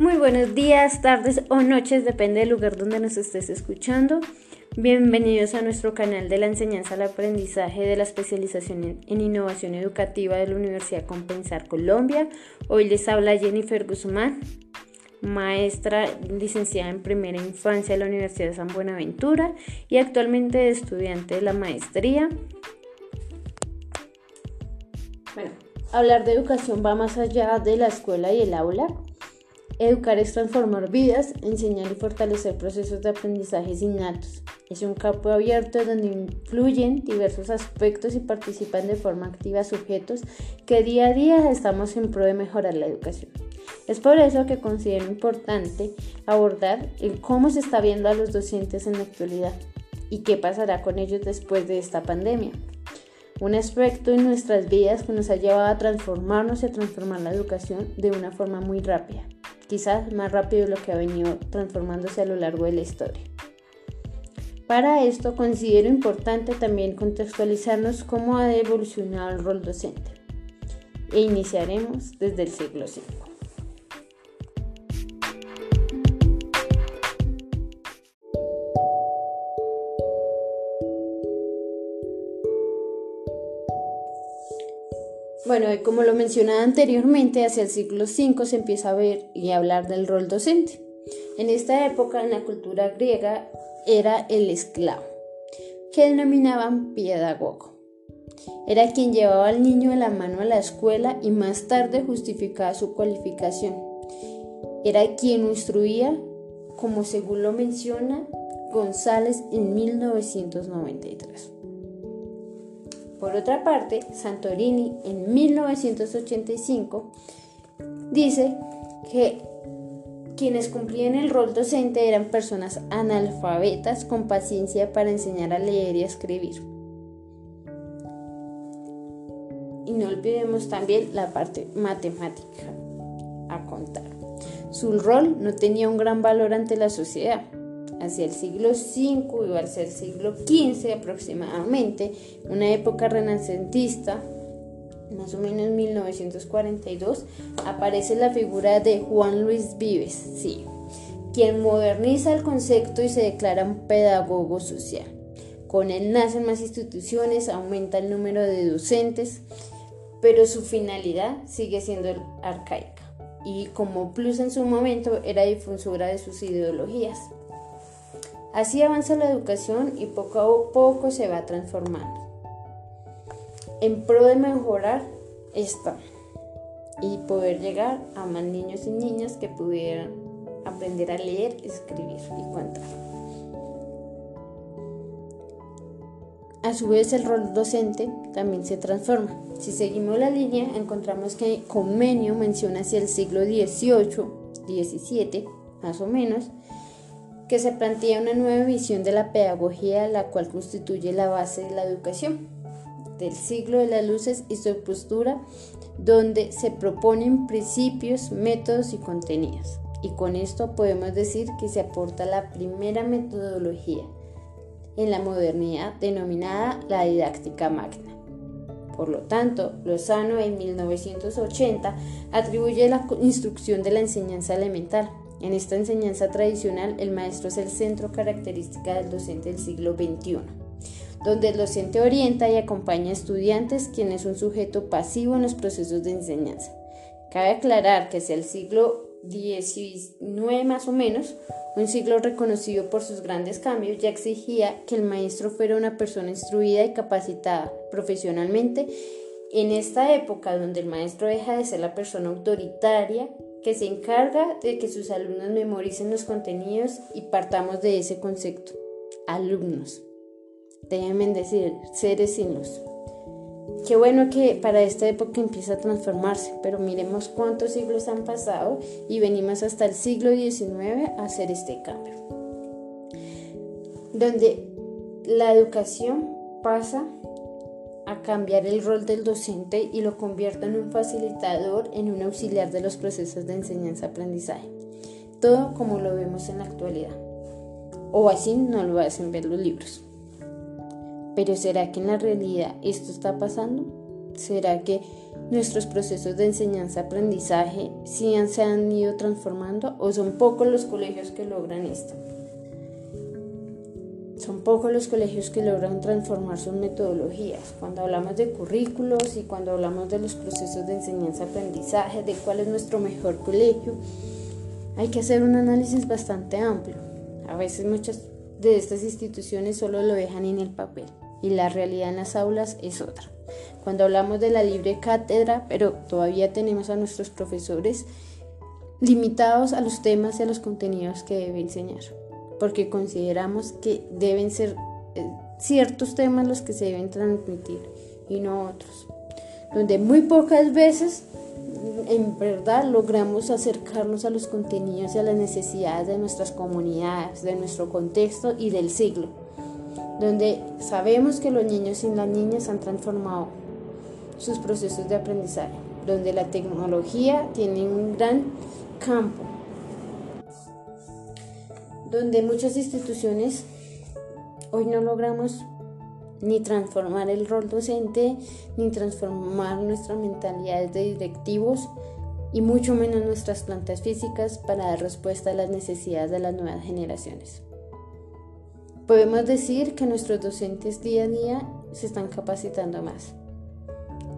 Muy buenos días, tardes o noches, depende del lugar donde nos estés escuchando. Bienvenidos a nuestro canal de la enseñanza al aprendizaje de la especialización en innovación educativa de la Universidad Compensar Colombia. Hoy les habla Jennifer Guzmán, maestra licenciada en primera infancia de la Universidad de San Buenaventura y actualmente estudiante de la maestría. Bueno, hablar de educación va más allá de la escuela y el aula. Educar es transformar vidas, enseñar y fortalecer procesos de aprendizaje innatos. Es un campo abierto donde influyen diversos aspectos y participan de forma activa sujetos que día a día estamos en pro de mejorar la educación. Es por eso que considero importante abordar el cómo se está viendo a los docentes en la actualidad y qué pasará con ellos después de esta pandemia. Un aspecto en nuestras vidas que nos ha llevado a transformarnos y a transformar la educación de una forma muy rápida quizás más rápido de lo que ha venido transformándose a lo largo de la historia. Para esto considero importante también contextualizarnos cómo ha evolucionado el rol docente e iniciaremos desde el siglo V. Bueno, como lo mencionaba anteriormente, hacia el siglo V se empieza a ver y hablar del rol docente. En esta época, en la cultura griega, era el esclavo, que denominaban pedagogo. Era quien llevaba al niño de la mano a la escuela y más tarde justificaba su cualificación. Era quien instruía, como según lo menciona González en 1993. Por otra parte, Santorini en 1985 dice que quienes cumplían el rol docente eran personas analfabetas con paciencia para enseñar a leer y a escribir. Y no olvidemos también la parte matemática, a contar. Su rol no tenía un gran valor ante la sociedad, hacia el siglo V y hacia el siglo XV aproximadamente, una época renacentista, más o menos 1942, aparece la figura de Juan Luis Vives, sí, quien moderniza el concepto y se declara un pedagogo social. Con él nacen más instituciones, aumenta el número de docentes, pero su finalidad sigue siendo arcaica y como plus en su momento era difusora de sus ideologías. Así avanza la educación y poco a poco se va transformando. En pro de mejorar esta y poder llegar a más niños y niñas que pudieran aprender a leer, escribir y contar. A su vez el rol docente también se transforma. Si seguimos la línea encontramos que Comenio menciona hacia el siglo XVIII, XVII más o menos, que se plantea una nueva visión de la pedagogía, la cual constituye la base de la educación, del siglo de las luces y su postura, donde se proponen principios, métodos y contenidos. Y con esto podemos decir que se aporta la primera metodología en la modernidad denominada la didáctica magna. Por lo tanto, Lozano en 1980 atribuye la instrucción de la enseñanza elemental en esta enseñanza tradicional, el maestro es el centro característica del docente del siglo XXI, donde el docente orienta y acompaña a estudiantes, quien es un sujeto pasivo en los procesos de enseñanza. Cabe aclarar que hacia el siglo XIX más o menos, un siglo reconocido por sus grandes cambios, ya exigía que el maestro fuera una persona instruida y capacitada profesionalmente. En esta época donde el maestro deja de ser la persona autoritaria que se encarga de que sus alumnos memoricen los contenidos y partamos de ese concepto. Alumnos. Deben decir seres sin luz. Qué bueno que para esta época empieza a transformarse, pero miremos cuántos siglos han pasado y venimos hasta el siglo XIX a hacer este cambio. Donde la educación pasa cambiar el rol del docente y lo convierta en un facilitador, en un auxiliar de los procesos de enseñanza-aprendizaje. Todo como lo vemos en la actualidad. O así no lo hacen ver los libros. Pero ¿será que en la realidad esto está pasando? ¿Será que nuestros procesos de enseñanza-aprendizaje sí se han ido transformando o son pocos los colegios que logran esto? Son pocos los colegios que logran transformar sus metodologías. Cuando hablamos de currículos y cuando hablamos de los procesos de enseñanza-aprendizaje, de cuál es nuestro mejor colegio, hay que hacer un análisis bastante amplio. A veces muchas de estas instituciones solo lo dejan en el papel y la realidad en las aulas es otra. Cuando hablamos de la libre cátedra, pero todavía tenemos a nuestros profesores limitados a los temas y a los contenidos que debe enseñar porque consideramos que deben ser eh, ciertos temas los que se deben transmitir y no otros, donde muy pocas veces en verdad logramos acercarnos a los contenidos y a las necesidades de nuestras comunidades, de nuestro contexto y del siglo, donde sabemos que los niños y las niñas han transformado sus procesos de aprendizaje, donde la tecnología tiene un gran campo donde muchas instituciones hoy no logramos ni transformar el rol docente, ni transformar nuestras mentalidades de directivos y mucho menos nuestras plantas físicas para dar respuesta a las necesidades de las nuevas generaciones. Podemos decir que nuestros docentes día a día se están capacitando más,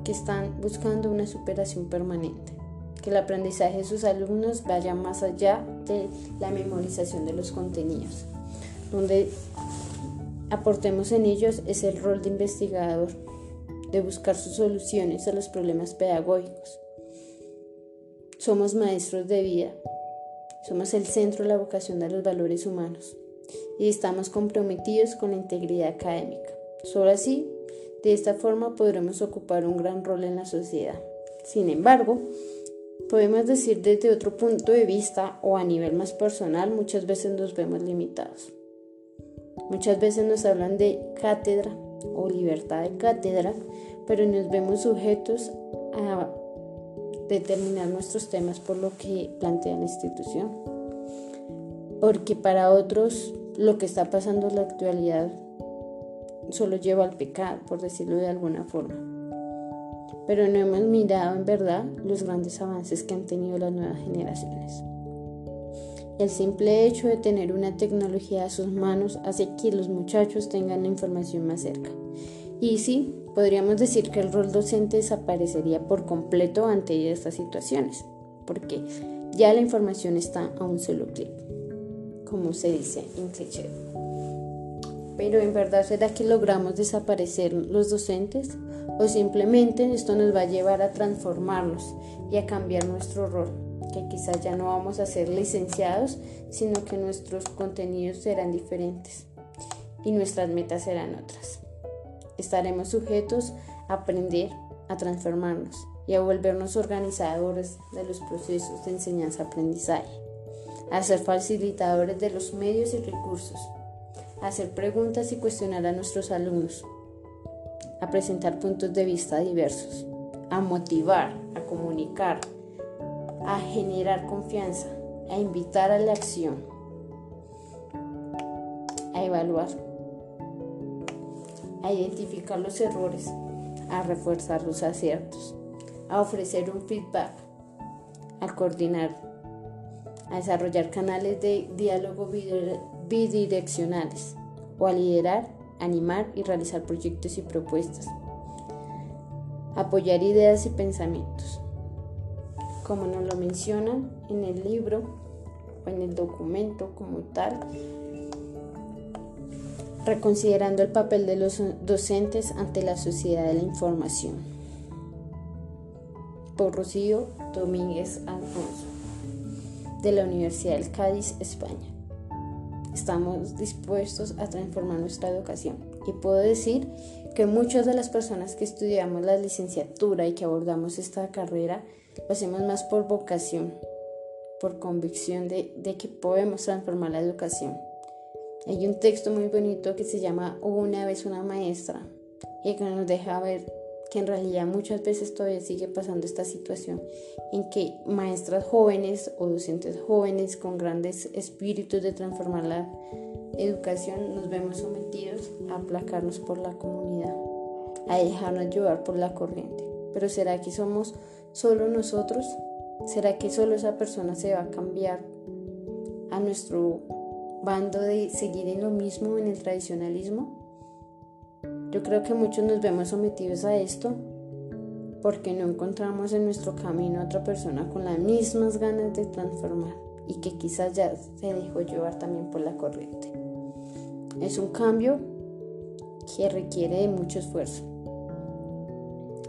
que están buscando una superación permanente que el aprendizaje de sus alumnos vaya más allá de la memorización de los contenidos, donde aportemos en ellos es el rol de investigador, de buscar sus soluciones a los problemas pedagógicos. Somos maestros de vida, somos el centro de la vocación de los valores humanos y estamos comprometidos con la integridad académica. Solo así, de esta forma podremos ocupar un gran rol en la sociedad. Sin embargo, Podemos decir desde otro punto de vista o a nivel más personal, muchas veces nos vemos limitados. Muchas veces nos hablan de cátedra o libertad de cátedra, pero nos vemos sujetos a determinar nuestros temas por lo que plantea la institución. Porque para otros lo que está pasando en la actualidad solo lleva al pecado, por decirlo de alguna forma pero no hemos mirado en verdad los grandes avances que han tenido las nuevas generaciones. El simple hecho de tener una tecnología a sus manos hace que los muchachos tengan la información más cerca. Y sí, podríamos decir que el rol docente desaparecería por completo ante estas situaciones, porque ya la información está a un solo clic, como se dice en cliché. Pero en verdad, ¿será que logramos desaparecer los docentes? ¿O simplemente esto nos va a llevar a transformarnos y a cambiar nuestro rol? Que quizás ya no vamos a ser licenciados, sino que nuestros contenidos serán diferentes y nuestras metas serán otras. Estaremos sujetos a aprender, a transformarnos y a volvernos organizadores de los procesos de enseñanza-aprendizaje, a ser facilitadores de los medios y recursos hacer preguntas y cuestionar a nuestros alumnos, a presentar puntos de vista diversos, a motivar, a comunicar, a generar confianza, a invitar a la acción, a evaluar, a identificar los errores, a reforzar los aciertos, a ofrecer un feedback, a coordinar, a desarrollar canales de diálogo bidireccionales o a liderar, animar y realizar proyectos y propuestas. Apoyar ideas y pensamientos. Como nos lo mencionan en el libro o en el documento como tal, reconsiderando el papel de los docentes ante la sociedad de la información. Por Rocío Domínguez Alfonso, de la Universidad del Cádiz, España estamos dispuestos a transformar nuestra educación. Y puedo decir que muchas de las personas que estudiamos la licenciatura y que abordamos esta carrera, lo hacemos más por vocación, por convicción de, de que podemos transformar la educación. Hay un texto muy bonito que se llama Una vez una maestra y que nos deja ver que en realidad muchas veces todavía sigue pasando esta situación en que maestras jóvenes o docentes jóvenes con grandes espíritus de transformar la educación nos vemos sometidos a aplacarnos por la comunidad. a dejarnos llevar por la corriente. Pero ¿será que somos solo nosotros? ¿Será que solo esa persona se va a cambiar a nuestro bando de seguir en lo mismo, en el tradicionalismo? Yo creo que muchos nos vemos sometidos a esto porque no encontramos en nuestro camino a otra persona con las mismas ganas de transformar y que quizás ya se dejó llevar también por la corriente. Es un cambio que requiere de mucho esfuerzo.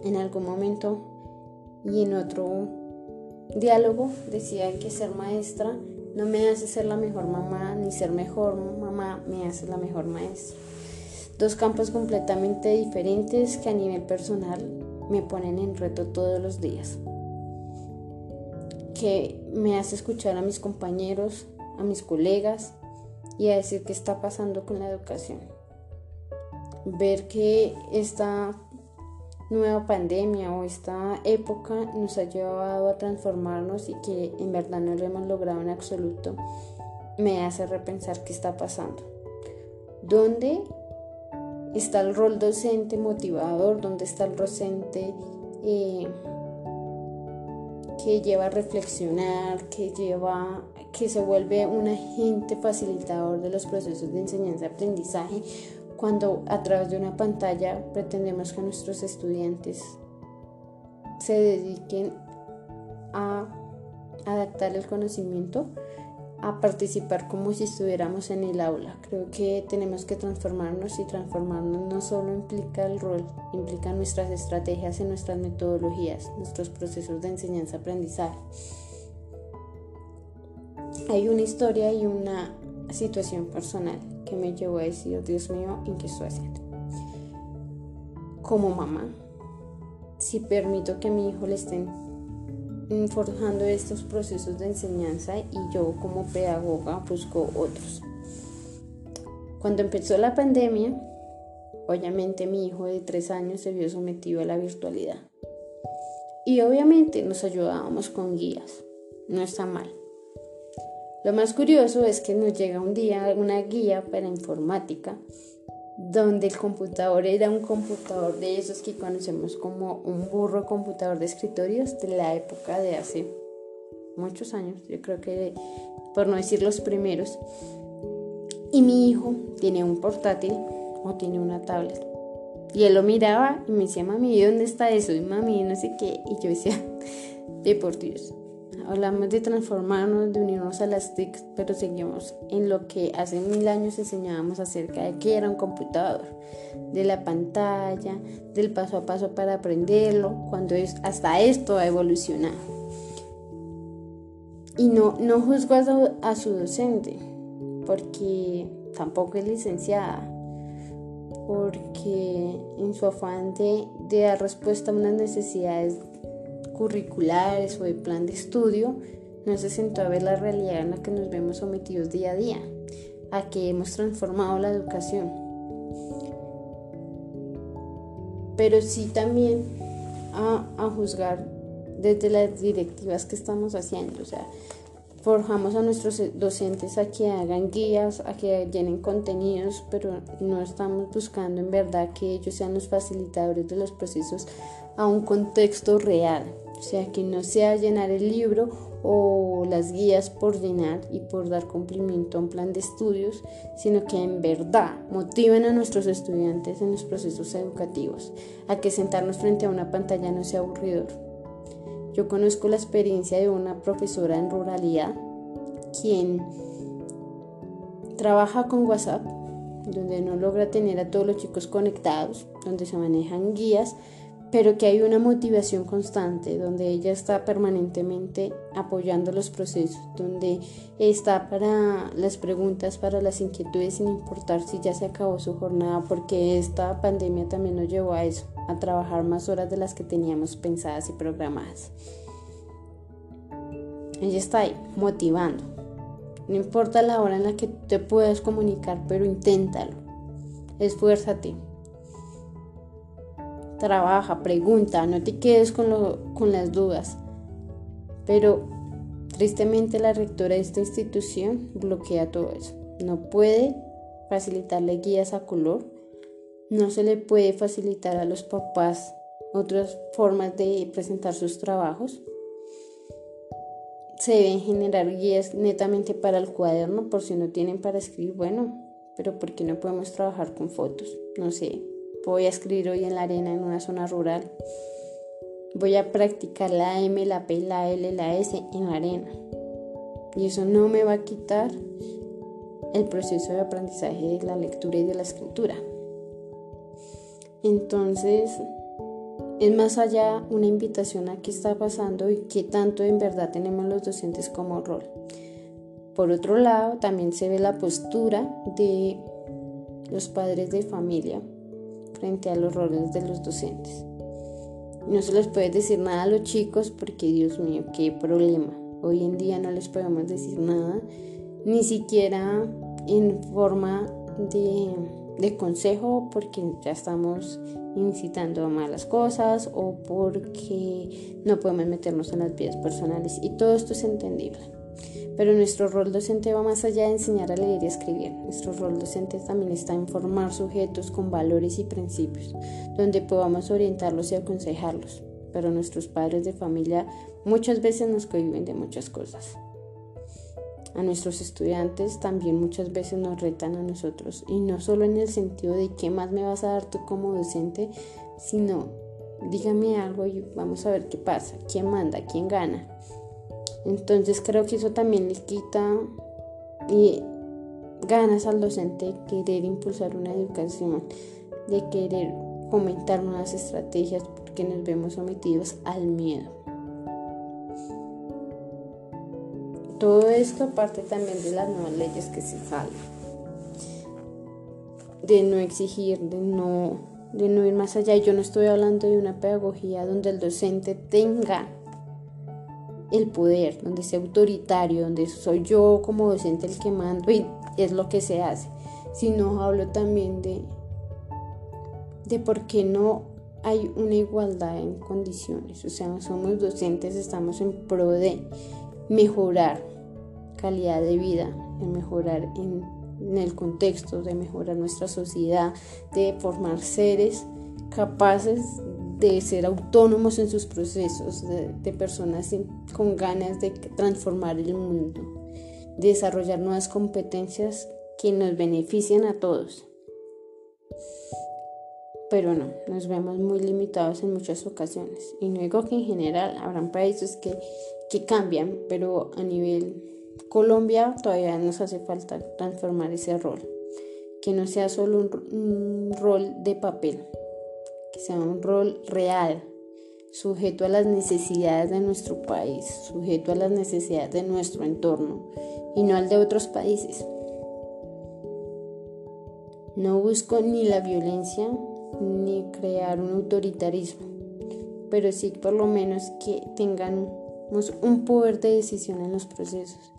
En algún momento y en otro diálogo decía que ser maestra no me hace ser la mejor mamá, ni ser mejor mamá me hace la mejor maestra. Dos campos completamente diferentes que a nivel personal me ponen en reto todos los días. Que me hace escuchar a mis compañeros, a mis colegas y a decir qué está pasando con la educación. Ver que esta nueva pandemia o esta época nos ha llevado a transformarnos y que en verdad no lo hemos logrado en absoluto, me hace repensar qué está pasando. ¿Dónde está el rol docente motivador? ¿Dónde está el docente eh, que lleva a reflexionar, que lleva que se vuelve un agente facilitador de los procesos de enseñanza-aprendizaje cuando a través de una pantalla pretendemos que nuestros estudiantes se dediquen a adaptar el conocimiento a participar como si estuviéramos en el aula. Creo que tenemos que transformarnos y transformarnos no solo implica el rol, implica nuestras estrategias y nuestras metodologías, nuestros procesos de enseñanza-aprendizaje. Hay una historia y una situación personal que me llevó a decir, Dios mío, ¿en qué estoy haciendo? Como mamá, si permito que mi hijo le estén forjando estos procesos de enseñanza y yo como pedagoga busco otros. Cuando empezó la pandemia, obviamente mi hijo de tres años se vio sometido a la virtualidad. Y obviamente nos ayudábamos con guías. No está mal. Lo más curioso es que nos llega un día una guía para informática donde el computador era un computador de esos que conocemos como un burro computador de escritorios de la época de hace muchos años, yo creo que por no decir los primeros. Y mi hijo tiene un portátil o tiene una tablet. Y él lo miraba y me decía, mami, ¿dónde está eso? Y mami, no sé qué. Y yo decía, de por Dios, Hablamos de transformarnos, de unirnos a las TIC, pero seguimos en lo que hace mil años enseñábamos acerca de qué era un computador, de la pantalla, del paso a paso para aprenderlo, cuando es, hasta esto ha evolucionado. Y no, no juzgo a su, docente, porque tampoco es licenciada, porque en su afán de, de dar respuesta a unas necesidades curriculares o de plan de estudio, no se sentó a ver la realidad en la que nos vemos sometidos día a día, a que hemos transformado la educación. Pero sí también a, a juzgar desde las directivas que estamos haciendo, o sea, forjamos a nuestros docentes a que hagan guías, a que llenen contenidos, pero no estamos buscando en verdad que ellos sean los facilitadores de los procesos a un contexto real. O sea, que no sea llenar el libro o las guías por llenar y por dar cumplimiento a un plan de estudios, sino que en verdad motiven a nuestros estudiantes en los procesos educativos, a que sentarnos frente a una pantalla no sea aburridor. Yo conozco la experiencia de una profesora en ruralidad, quien trabaja con WhatsApp, donde no logra tener a todos los chicos conectados, donde se manejan guías, pero que hay una motivación constante, donde ella está permanentemente apoyando los procesos, donde está para las preguntas, para las inquietudes, sin importar si ya se acabó su jornada, porque esta pandemia también nos llevó a eso, a trabajar más horas de las que teníamos pensadas y programadas. Ella está ahí, motivando. No importa la hora en la que te puedas comunicar, pero inténtalo. Esfuérzate trabaja, pregunta, no te quedes con, las dudas. Pero tristemente la rectora de esta institución bloquea todo eso. No puede facilitarle guías a color no se le puede facilitar a los papás otras formas de presentar sus trabajos. Se deben generar guías netamente para el cuaderno por si no tienen para escribir. Bueno, pero ¿por qué no podemos trabajar con fotos? No sé, voy a escribir hoy en la arena en una zona rural. Voy a practicar la M, la P, la L, la S en la arena. Y eso no me va a quitar el proceso de aprendizaje de la lectura y de la escritura. Entonces, es más allá una invitación a qué está pasando y qué tanto en verdad tenemos los docentes como rol. Por otro lado, también se ve la postura de los padres de familia frente a los roles de los docentes. No se les puede decir nada a los chicos porque, Dios mío, qué problema. Hoy en día no les podemos decir nada, ni siquiera en forma de consejo porque ya estamos incitando a malas cosas o porque no podemos meternos en las vidas personales y todo esto es entendible. Pero nuestro rol docente va más allá de enseñar a leer y escribir. Nuestro rol docente también está en formar sujetos con valores y principios, donde podamos orientarlos y aconsejarlos. Pero nuestros padres de familia muchas veces nos cohiben de muchas cosas a nuestros estudiantes también muchas veces nos retan a nosotros y no solo en el sentido de qué más me vas a dar tú como docente, sino dígame algo y vamos a ver qué pasa, quién manda, quién gana. Entonces creo que eso también le quita ganas al docente querer impulsar una educación, de querer fomentar nuevas estrategias porque nos vemos sometidos al miedo. Todo esto parte también de las nuevas leyes que se salen. De no exigir, de no, de no ir más allá. Yo no estoy hablando de una pedagogía donde el docente tenga el poder, donde sea autoritario, donde soy yo como docente el que mando y es lo que se hace. Sino hablo también de, de por qué no hay una igualdad en condiciones. O sea, somos docentes, estamos en pro de mejorar calidad de vida, de mejorar en, el contexto, de mejorar nuestra sociedad, de formar seres capaces de ser autónomos en sus procesos, de, personas con ganas de transformar el mundo, de desarrollar nuevas competencias que nos benefician a todos. Pero no, nos vemos muy limitados en muchas ocasiones. Y no digo que en general habrán países que que cambian, pero a nivel Colombia todavía nos hace falta transformar ese rol, que no sea solo un, rol de papel, sea un rol real, sujeto a las necesidades de nuestro país, sujeto a las necesidades de nuestro entorno y no al de otros países. No busco ni la violencia ni crear un autoritarismo, pero sí por lo menos que tengan un poder de decisión en los procesos,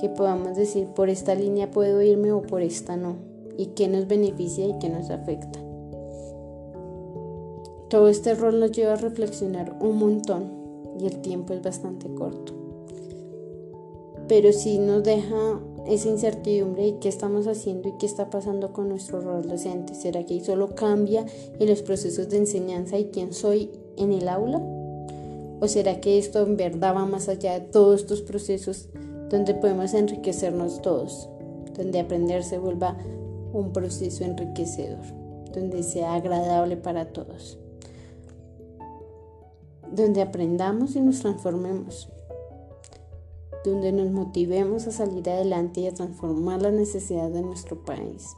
que podamos decir por esta línea puedo irme o por esta no, y qué nos beneficia y qué nos afecta. Todo este rol nos lleva a reflexionar un montón y el tiempo es bastante corto. Pero sí nos deja esa incertidumbre de qué estamos haciendo y qué está pasando con nuestro rol docente. ¿Será que solo cambia en los procesos de enseñanza y quién soy en el aula? ¿O será que esto en verdad va más allá de todos estos procesos donde podemos enriquecernos todos? Donde aprender se vuelva un proceso enriquecedor, donde sea agradable para todos. Donde aprendamos y nos transformemos. Donde nos motivemos a salir adelante y a transformar las necesidades de nuestro país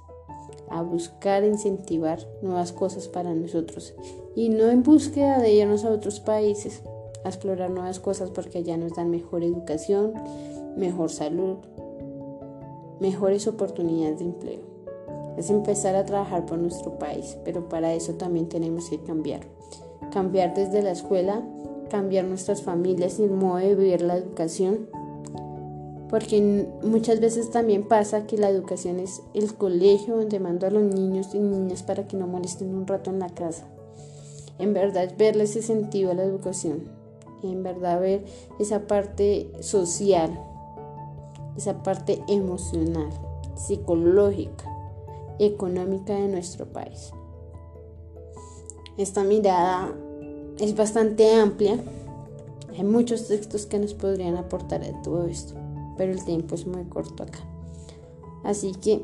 a buscar e incentivar nuevas cosas para nosotros y no en búsqueda de irnos a otros países, a explorar nuevas cosas porque allá nos dan mejor educación, mejor salud, mejores oportunidades de empleo. Es empezar a trabajar por nuestro país, pero para eso también tenemos que cambiar. Cambiar desde la escuela, cambiar nuestras familias y el modo de vivir la educación, porque muchas veces también pasa que la educación es el colegio donde mando a los niños y niñas para que no molesten un rato en la casa. En verdad verle ese sentido a la educación, en verdad ver esa parte social, esa parte emocional, psicológica, económica de nuestro país. esta mirada es bastante amplia. Hay muchos textos que nos podrían aportar de todo esto, pero el tiempo es muy corto acá. Así que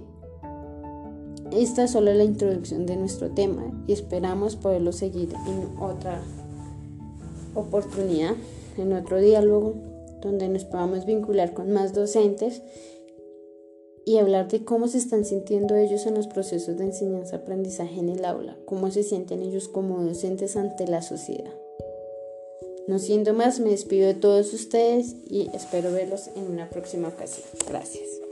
esta es solo la introducción de nuestro tema y esperamos poderlo seguir en otra oportunidad, en otro diálogo, donde nos podamos vincular con más docentes y hablar de cómo se están sintiendo ellos en los procesos de enseñanza-aprendizaje en el aula, cómo se sienten ellos como docentes ante la sociedad. No siendo más, me despido de todos ustedes y espero verlos en una próxima ocasión. Gracias.